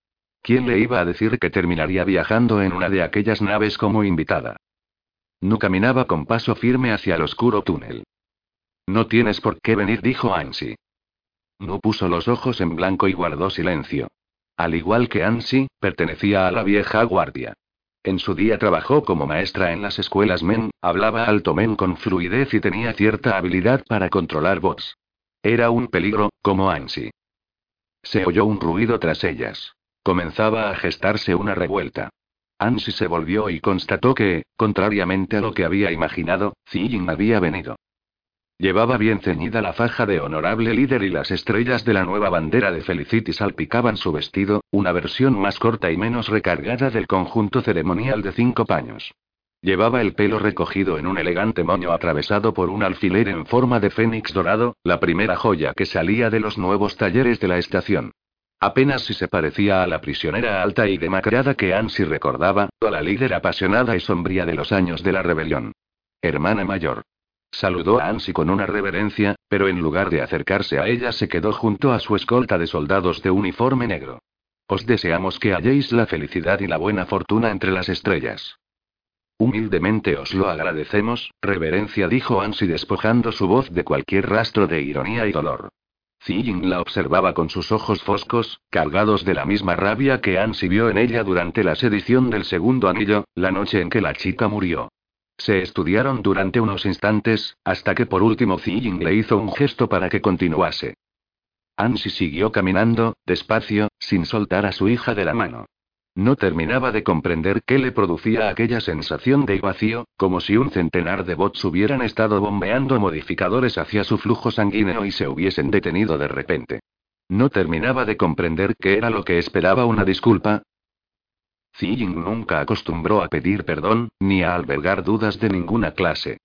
¿Quién le iba a decir que terminaría viajando en una de aquellas naves como invitada? No caminaba con paso firme hacia el oscuro túnel. No tienes por qué venir, dijo Ansi. No puso los ojos en blanco y guardó silencio. Al igual que Ansi, pertenecía a la vieja guardia. En su día trabajó como maestra en las escuelas Men, hablaba alto Men con fluidez y tenía cierta habilidad para controlar bots. Era un peligro, como Ansi. Se oyó un ruido tras ellas. Comenzaba a gestarse una revuelta. Ansi se volvió y constató que, contrariamente a lo que había imaginado, Zijin había venido. Llevaba bien ceñida la faja de honorable líder y las estrellas de la nueva bandera de Felicity salpicaban su vestido, una versión más corta y menos recargada del conjunto ceremonial de cinco paños. Llevaba el pelo recogido en un elegante moño atravesado por un alfiler en forma de fénix dorado, la primera joya que salía de los nuevos talleres de la estación. Apenas si se parecía a la prisionera alta y demacrada que Ansi recordaba, a la líder apasionada y sombría de los años de la rebelión. Hermana mayor. Saludó a Ansi con una reverencia, pero en lugar de acercarse a ella se quedó junto a su escolta de soldados de uniforme negro. Os deseamos que halléis la felicidad y la buena fortuna entre las estrellas. Humildemente os lo agradecemos, reverencia dijo Ansi despojando su voz de cualquier rastro de ironía y dolor. Ziying la observaba con sus ojos foscos, cargados de la misma rabia que Ansi vio en ella durante la sedición del segundo anillo, la noche en que la chica murió. Se estudiaron durante unos instantes, hasta que por último Ziying le hizo un gesto para que continuase. Ansi siguió caminando, despacio, sin soltar a su hija de la mano. No terminaba de comprender qué le producía aquella sensación de vacío, como si un centenar de bots hubieran estado bombeando modificadores hacia su flujo sanguíneo y se hubiesen detenido de repente. No terminaba de comprender qué era lo que esperaba una disculpa. Ziying nunca acostumbró a pedir perdón, ni a albergar dudas de ninguna clase.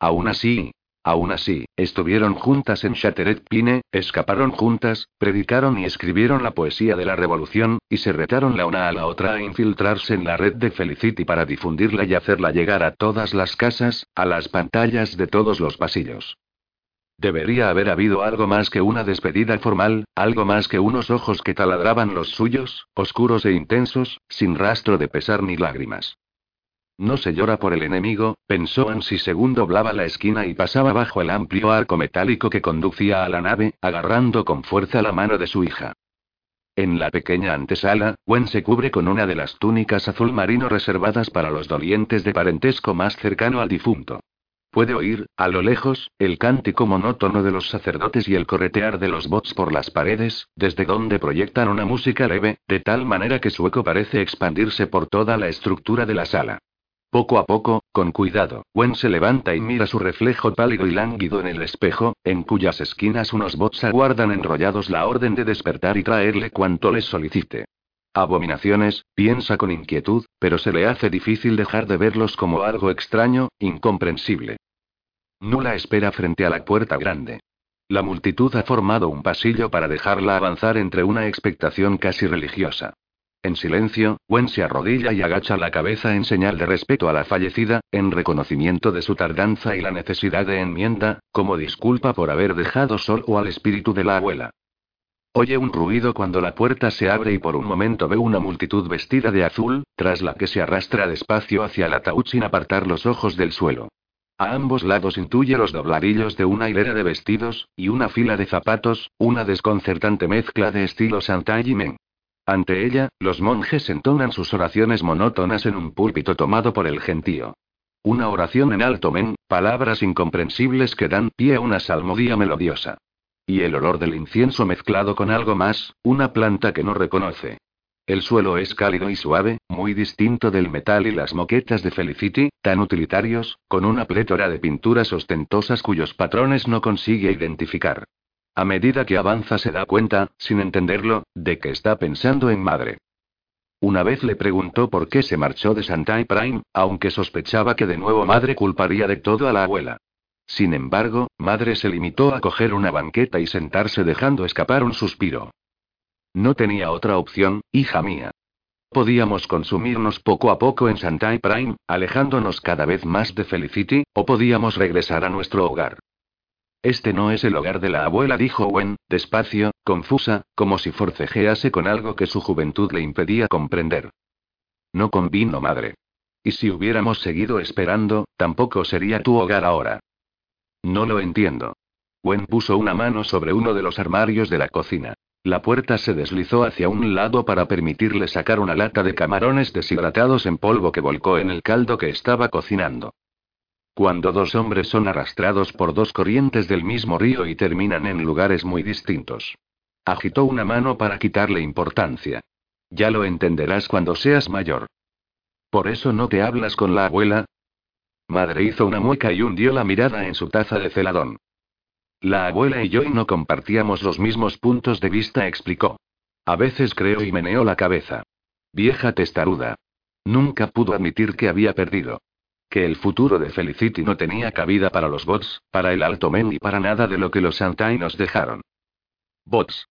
Aún así, Aún así, estuvieron juntas en Chatteret Pine, escaparon juntas, predicaron y escribieron la poesía de la revolución, y se retaron la una a la otra a infiltrarse en la red de Felicity para difundirla y hacerla llegar a todas las casas, a las pantallas de todos los pasillos. Debería haber habido algo más que una despedida formal, algo más que unos ojos que taladraban los suyos, oscuros e intensos, sin rastro de pesar ni lágrimas. No se llora por el enemigo, pensó Ansi según doblaba la esquina y pasaba bajo el amplio arco metálico que conducía a la nave, agarrando con fuerza la mano de su hija. En la pequeña antesala, Wen se cubre con una de las túnicas azul marino reservadas para los dolientes de parentesco más cercano al difunto. Puede oír, a lo lejos, el cántico monótono de los sacerdotes y el corretear de los bots por las paredes, desde donde proyectan una música leve, de tal manera que su eco parece expandirse por toda la estructura de la sala. Poco a poco, con cuidado, Gwen se levanta y mira su reflejo pálido y lánguido en el espejo, en cuyas esquinas unos bots aguardan enrollados la orden de despertar y traerle cuanto les solicite. Abominaciones, piensa con inquietud, pero se le hace difícil dejar de verlos como algo extraño, incomprensible. Nula espera frente a la puerta grande. La multitud ha formado un pasillo para dejarla avanzar entre una expectación casi religiosa. En silencio, Gwen se arrodilla y agacha la cabeza en señal de respeto a la fallecida, en reconocimiento de su tardanza y la necesidad de enmienda, como disculpa por haber dejado solo al espíritu de la abuela. Oye un ruido cuando la puerta se abre y por un momento ve una multitud vestida de azul, tras la que se arrastra despacio hacia el ataúd sin apartar los ojos del suelo. A ambos lados intuye los dobladillos de una hilera de vestidos, y una fila de zapatos, una desconcertante mezcla de estilo Santai y Men. Ante ella, los monjes entonan sus oraciones monótonas en un púlpito tomado por el gentío. Una oración en alto men, palabras incomprensibles que dan pie a una salmodía melodiosa. Y el olor del incienso mezclado con algo más, una planta que no reconoce. El suelo es cálido y suave, muy distinto del metal y las moquetas de Felicity, tan utilitarios, con una plétora de pinturas ostentosas cuyos patrones no consigue identificar. A medida que avanza se da cuenta, sin entenderlo, de que está pensando en madre. Una vez le preguntó por qué se marchó de Santai Prime, aunque sospechaba que de nuevo madre culparía de todo a la abuela. Sin embargo, madre se limitó a coger una banqueta y sentarse dejando escapar un suspiro. No tenía otra opción, hija mía. Podíamos consumirnos poco a poco en Santai Prime, alejándonos cada vez más de Felicity, o podíamos regresar a nuestro hogar. Este no es el hogar de la abuela, dijo Gwen, despacio, confusa, como si forcejease con algo que su juventud le impedía comprender. No convino, madre. Y si hubiéramos seguido esperando, tampoco sería tu hogar ahora. No lo entiendo. Gwen puso una mano sobre uno de los armarios de la cocina. La puerta se deslizó hacia un lado para permitirle sacar una lata de camarones deshidratados en polvo que volcó en el caldo que estaba cocinando. Cuando dos hombres son arrastrados por dos corrientes del mismo río y terminan en lugares muy distintos. Agitó una mano para quitarle importancia. Ya lo entenderás cuando seas mayor. ¿Por eso no te hablas con la abuela? Madre hizo una mueca y hundió la mirada en su taza de celadón. La abuela y yo no compartíamos los mismos puntos de vista, explicó. A veces creo y meneó la cabeza. Vieja testaruda. Nunca pudo admitir que había perdido. que el futuro de Felicity no tenía cabida para los bots, para el Alto Men y para nada de lo que los Santai nos dejaron. Bots.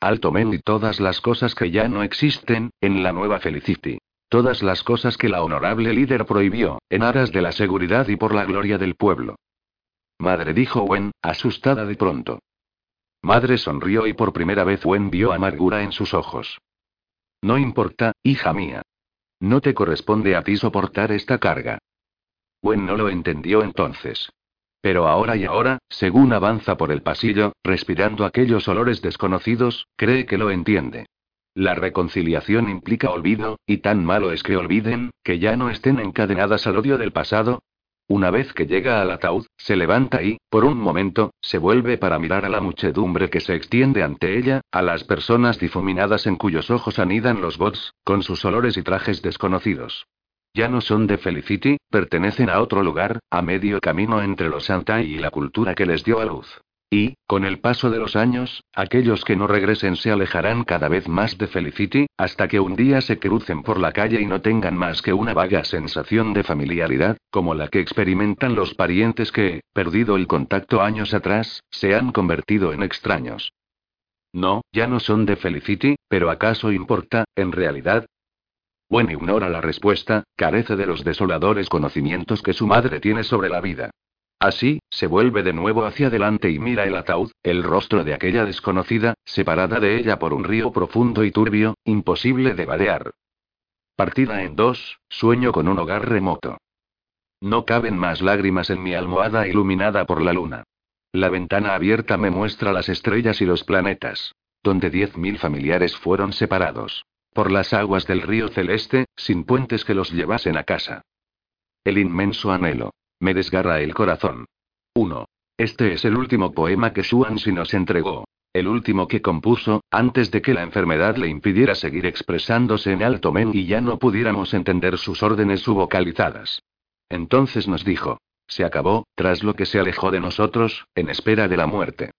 Alto Men y todas las cosas que ya no existen, en la nueva Felicity. Todas las cosas que la honorable líder prohibió, en aras de la seguridad y por la gloria del pueblo. Madre dijo Wen, asustada de pronto. Madre sonrió y por primera vez Wen vio amargura en sus ojos. No importa, hija mía. No te corresponde a ti soportar esta carga. Wen no lo entendió entonces. Pero ahora y ahora, según avanza por el pasillo, respirando aquellos olores desconocidos, cree que lo entiende. La reconciliación implica olvido, y tan malo es que olviden, que ya no estén encadenadas al odio del pasado. Una vez que llega al ataúd, se levanta y, por un momento, se vuelve para mirar a la muchedumbre que se extiende ante ella, a las personas difuminadas en cuyos ojos anidan los bots, con sus olores y trajes desconocidos. Ya no son de Felicity, pertenecen a otro lugar, a medio camino entre los Santai y la cultura que les dio a luz. Y, con el paso de los años, aquellos que no regresen se alejarán cada vez más de Felicity, hasta que un día se crucen por la calle y no tengan más que una vaga sensación de familiaridad, como la que experimentan los parientes que, perdido el contacto años atrás, se han convertido en extraños. No, ya no son de Felicity, pero ¿acaso importa, en realidad? Bueno ignora la respuesta, carece de los desoladores conocimientos que su madre tiene sobre la vida. Así, se vuelve de nuevo hacia adelante y mira el ataúd, el rostro de aquella desconocida, separada de ella por un río profundo y turbio, imposible de vadear. Partida en dos, sueño con un hogar remoto. No caben más lágrimas en mi almohada iluminada por la luna. La ventana abierta me muestra las estrellas y los planetas. Donde diez mil familiares fueron separados. Por las aguas del río celeste, sin puentes que los llevasen a casa. El inmenso anhelo. Me desgarra el corazón. 1. Este es el último poema que Xuanxi nos entregó. El último que compuso, antes de que la enfermedad le impidiera seguir expresándose en alto men y ya no pudiéramos entender sus órdenes subvocalizadas. Entonces nos dijo. Se acabó, tras lo que se alejó de nosotros, en espera de la muerte.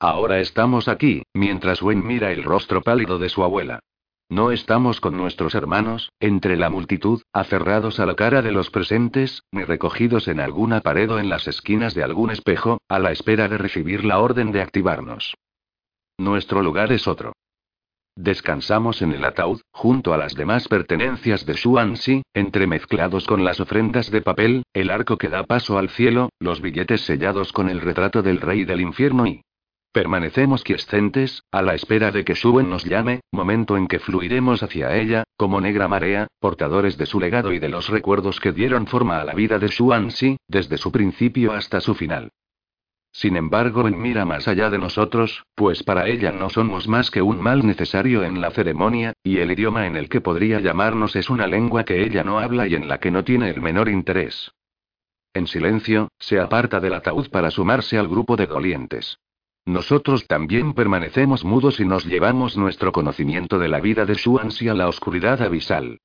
Ahora estamos aquí, mientras Wen mira el rostro pálido de su abuela. No estamos con nuestros hermanos, entre la multitud, aferrados a la cara de los presentes, ni recogidos en alguna pared o en las esquinas de algún espejo, a la espera de recibir la orden de activarnos. Nuestro lugar es otro. Descansamos en el ataúd, junto a las demás pertenencias de Xuanxi, entremezclados con las ofrendas de papel, el arco que da paso al cielo, los billetes sellados con el retrato del rey del infierno y, Permanecemos quiescentes, a la espera de que Suen nos llame, momento en que fluiremos hacia ella, como negra marea, portadores de su legado y de los recuerdos que dieron forma a la vida de Xuanxi, desde su principio hasta su final. Sin embargo, en mira más allá de nosotros, pues para ella no somos más que un mal necesario en la ceremonia, y el idioma en el que podría llamarnos es una lengua que ella no habla y en la que no tiene el menor interés. En silencio, se aparta del ataúd para sumarse al grupo de dolientes. Nosotros también permanecemos mudos y nos llevamos nuestro conocimiento de la vida de Xuanxi a la oscuridad abisal.